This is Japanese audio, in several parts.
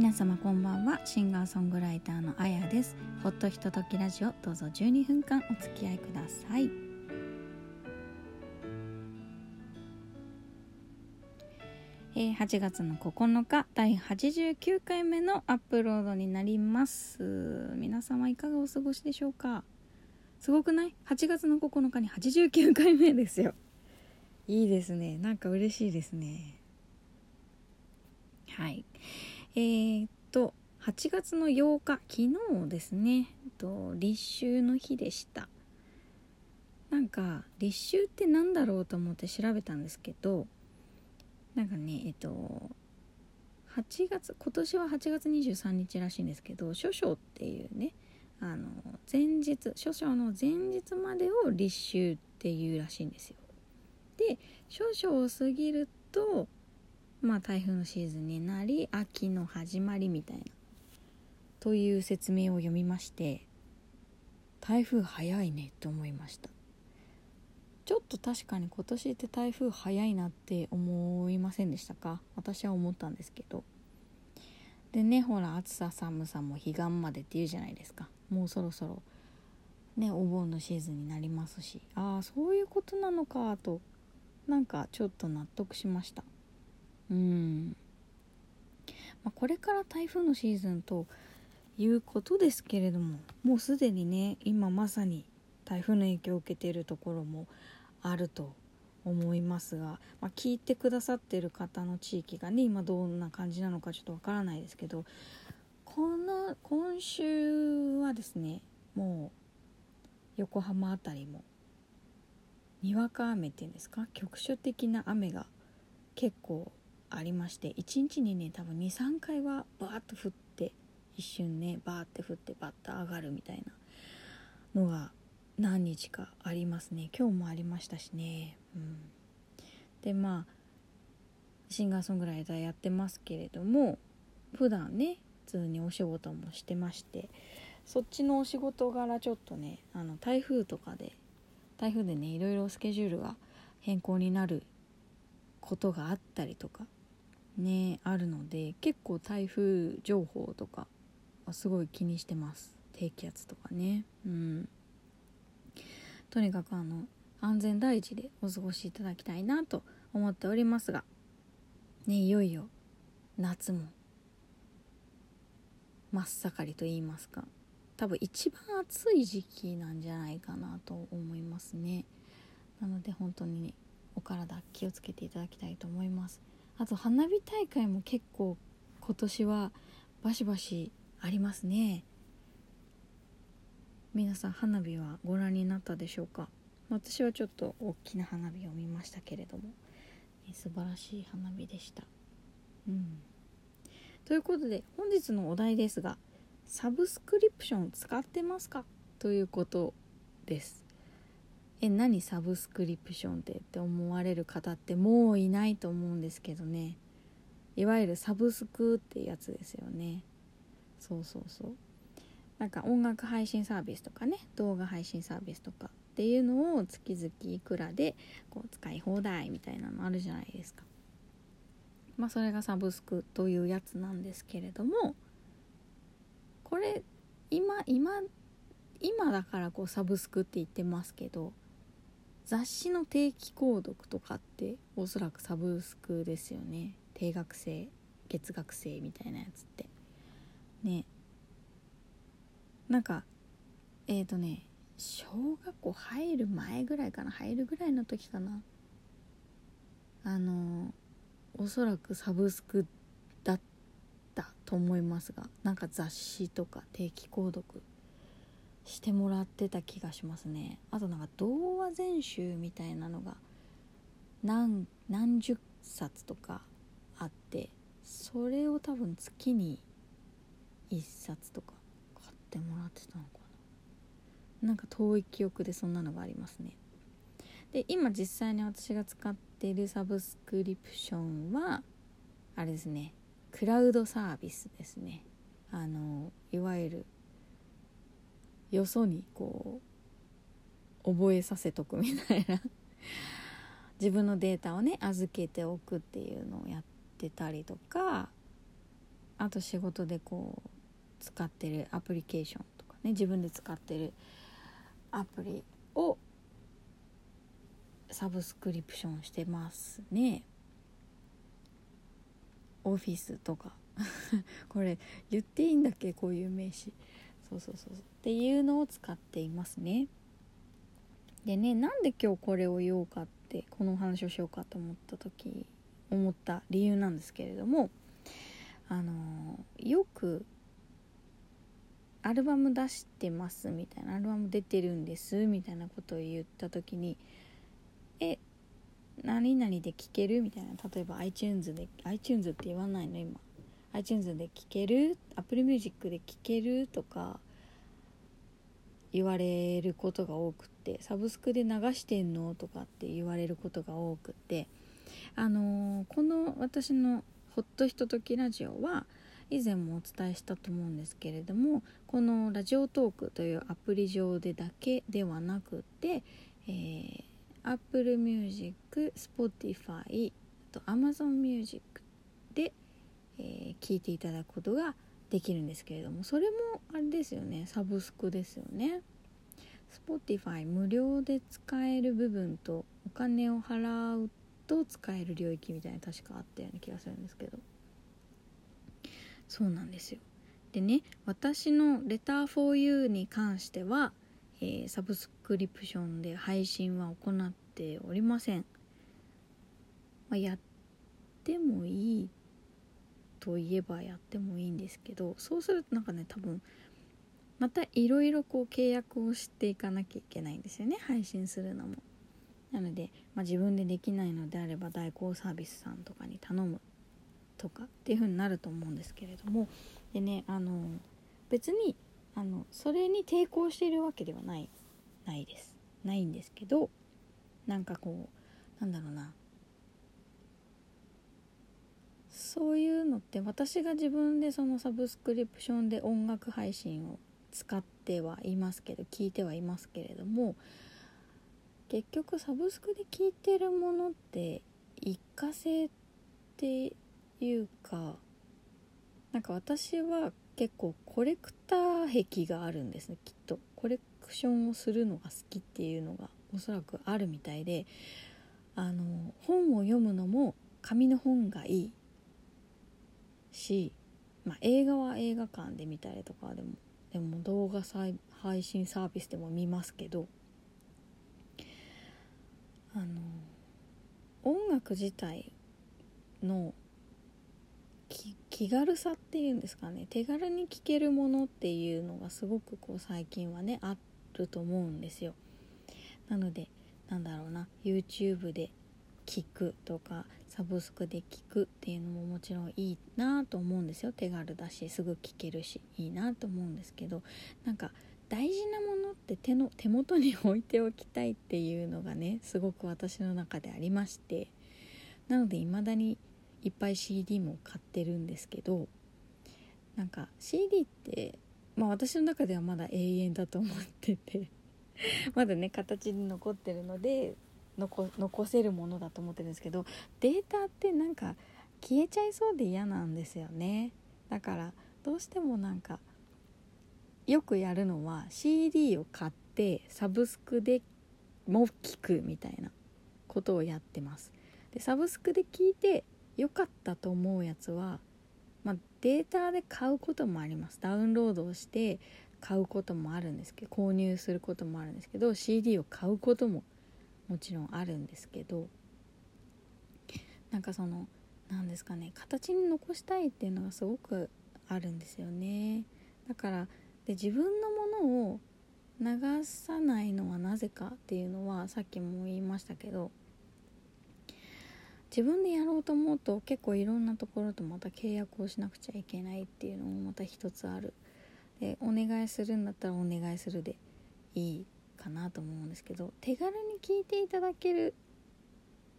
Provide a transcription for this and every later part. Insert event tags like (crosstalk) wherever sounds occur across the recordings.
皆様こんばんは。シンガーソングライターのあやです。ほっとひとときラジオ。どうぞ12分間お付き合いください。えー、8月の9日第89回目のアップロードになります。皆様いかがお過ごしでしょうか？すごくない ?8 月の9日に89回目ですよ。いいですね。なんか嬉しいですね。はい。えー、っと8月の8日昨日ですね。と立秋の日でした。なんか立秋って何だろうと思って調べたんですけどなんかねえっと8月今年は8月23日らしいんですけど諸々っていうねあの前日諸々の前日までを立秋っていうらしいんですよ。で少々を過ぎるとまあ台風のシーズンになり秋の始まりみたいなという説明を読みまして台風早いねって思いました。ちょっと確かに今年って台風早いなって思いませんでしたか？私は思ったんですけど。でねほら暑さ寒さも彼岸までっていうじゃないですか。もうそろそろねお盆のシーズンになりますし。ああそういうことなのかとなんかちょっと納得しました。うん、まあ、これから台風のシーズンということですけれどももうすでにね今まさに台風の影響を受けているところもあると思いますが、まあ、聞いてくださってる方の地域がね今どんな感じなのかちょっとわからないですけどこの今週はですねもう横浜辺りもにわか雨っていうんですか？局所的な雨が結構ありまして1日にね多分23回はバーッと降って一瞬ねバーって降ってバッと上がるみたいなのが何日かありますね。今日もありましたしね。うん。でまあシンガーソングライターやってますけれども普段ね普通にお仕事もしてましてそっちのお仕事柄ちょっとねあの台風とかで台風でねいろいろスケジュールが変更になることがあったりとかねあるので結構台風情報とかはすごい気にしてます。低気圧とかね。うん。とにかくあの安全第一でお過ごしいただきたいなと思っておりますがねいよいよ夏も真っ盛りと言いますか多分一番暑い時期なんじゃないかなと思いますね。なので本当に、ね、お体気をつけていただきたいと思います。あと花火大会も結構今年はバシバシありますね。皆さん花火はご覧になったでしょうか？私はちょっと大きな花火を見ましたけれども、ね、素晴らしい花火でした。うん。ということで本日のお題ですがサブスクリプション使ってますか？ということですえ何サブスクリプションって？って思われる方ってもういないと思うんですけどね。いわゆるサブスクってやつですよね。そうそうそう。なんか音楽配信サービスとかね。動画配信サービスとかっていうのを月々いくらでこう使い放題みたいなのあるじゃないですか。まあそれがサブスクというやつなんですけれどもこれ今今今だからこうサブスクって言ってますけど雑誌の定期購読とかっておそらくサブスクですよね。定額制月額制みたいなやつって。ね。なんかえっ、ー、とね小学校入る前ぐらいかな。入るぐらいの時かな。あのおそらくサブスクだったと思いますがなんか雑誌とか定期購読してもらってた気がしますね。あとなんか童話全集みたいなのが何何十冊とかあってそれを多分月に1冊とか買ってもらってたのかな。なんか遠い記憶でそんなのがありますね。で今実際に私が使っているサブスクリプションはあれですねクラウドサービスですね。あのいわゆるよそにこう覚えさせとくみたいな。(laughs) 自分のデータをね預けておくっていうのをやってたりとかあと仕事でこう使ってるアプリケーションとかね自分で使ってるアプリをサブスクリプションしてますね。オフィスとか。(laughs) これ言っていいんだっけ？こういう名詞。そうそうそうっていうのを使っていますね。でねなんで今日これを言おうかってこのお話をしようかと思った時思った理由なんですけれどもあのよくアルバム出してますみたいなアルバム出てるんですみたいなことを言った時にえ何々で聴けるみたいな例えば iTunes で iTunes って言わないの今。iTunes で聴ける Apple Music で聴けるとか言われることが多くってサブスクで流してんのとかって言われることが多くてあのー、この私のほっとひとときラジオは以前もお伝えしたと思うんですけれどもこのラジオトークというアプリ上でだけではなくて、えー、Apple Music、Spotify と Amazon Music、えー、聞いていただくことができるんですけれどもそれもあれですよね。サブスクですよね。Spotify 無料で使える部分とお金を払うと使える領域みたいな確かあったような気がするんですけど。そうなんですよ。でね私の「レター for you」に関しては、えー、サブスクリプションで配信は行っておりません、まあ、やってもいいといえばやってもいいんですけどそうするとなんかね多分またいろいろこう契約をしていかなきゃいけないんですよね。配信するのも。なので、まあ、自分でできないのであれば代行サービスさんとかに頼むとかっていう風になると思うんですけれども。でねあの別にあのそれに抵抗しているわけではないないです。ないんですけどなんかこうなんだろうな。そういうのって私が自分でそのサブスクリプションで音楽配信を使ってはいますけど聞いてはいますけれども結局サブスクで聞いてるものって一過性っていうかなんか私は結構コレクター癖があるんですねきっと。コレクションをするのが好きっていうのがおそらくあるみたいであの本を読むのも紙の本がいい。し、まあ、映画は映画館で見たりとかでもでも動画配信サービスでも見ますけどあの音楽自体の気軽さっていうんですかね手軽に聴けるものっていうのがすごくこう最近はねあると思うんですよ。なのでなんだろうな YouTube で聞くとかサブスクで聞くっていうのももちろんいいなと思うんですよ。手軽だしすぐ聞けるしいいなと思うんですけどなんか大事なものって手の手元に置いておきたいっていうのがねすごく私の中でありましてなので未だにいっぱい CD も買ってるんですけどなんか CD ってまあ私の中ではまだ永遠だと思ってて (laughs) まだね形に残ってるので残残せるものだと思ってるんですけどデータってなんか消えちゃいそうで嫌なんですよね。だからどうしてもなんかよくやるのは CD を買ってサブスクでも聞くみたいなことをやってます。でサブスクで聞いて良かったと思うやつは、まあ、データで買うこともあります。ダウンロードをして買うこともあるんですけど購入することもあるんですけど CD を買うことももちろんあるんですけどなんかその何ですかね形に残したいっていうのがすごくあるんですよね。だからで自分のものを流さないのはなぜかっていうのはさっきも言いましたけど自分でやろうと思うと結構いろんなところとまた契約をしなくちゃいけないっていうのもまた一つある。でお願いするんだったらお願いするでいい。かなと思うんですけど手軽に聞いていただける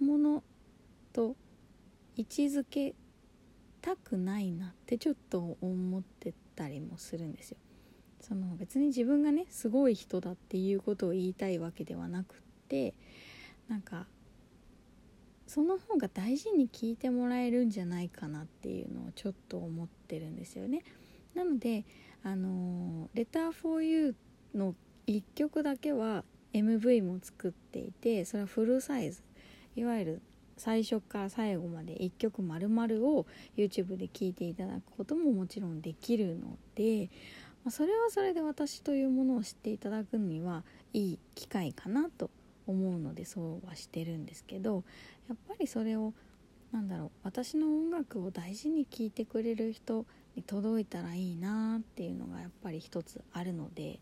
ものと位置づけたくないなってちょっと思ってたりもするんですよその別に自分がねすごい人だっていうことを言いたいわけではなくってなんかその方が大事に聞いてもらえるんじゃないかなっていうのをちょっと思ってるんですよね。なのであの「レター for You」の1曲だけは MV も作っていてそれはフルサイズ。いわゆる最初から最後まで1曲丸々を YouTube で聴いていただくことももちろんできるので、まそれはそれで私というものを知っていただくにはいい機会かなと思うのでそうはしてるんですけどやっぱりそれをなんだろう私の音楽を大事に聴いてくれる人に届いたらいいなっていうのがやっぱり一つあるので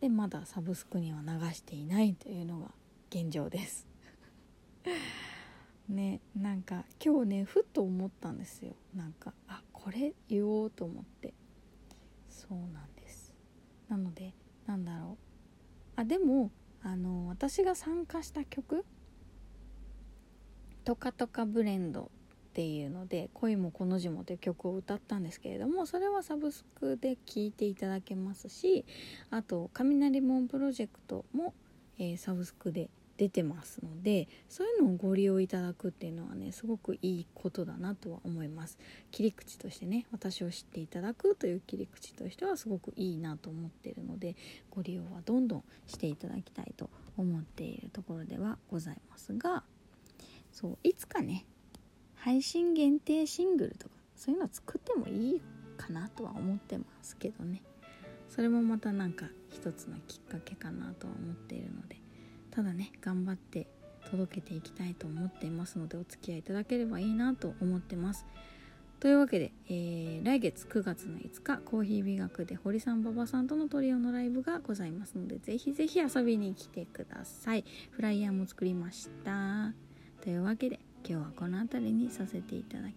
でまだサブスクには流していないというのが現状です。(laughs) ねなんか今日ねふっと思ったんですよ。なんかあこれ言おうと思って。そうなんです。なのでなんだろう。あでもあの私が参加した曲「トカトカブレンド」っていうので「恋もこの字も」という曲を歌ったんですけれどもそれはサブスクで聴いていただけますしあと「雷門プロジェクトも」えー、サブスクで出てますのでそういうのをご利用いただくっていうのはねすごくいいことだなとは思います。切り口としてね私を知っていただくという切り口としてはすごくいいなと思っているのでご利用はどんどんしていただきたいと思っているところではございますがそういつかね配信限定シングルとかそういうの作ってもいいかなとは思ってますけどね。それもまたなんか一つのきっかけかなとは思っているので。ただね頑張って届けていきたいと思っていますのでお付き合いいただければいいなと思ってます。というわけで、えー、来月9月の5日コーヒー美学で堀さん馬場さんとのトリオのライブがございますのでぜひぜひ遊びに来てください。フライヤーも作りました。というわけで今日はこの辺りにさせていただき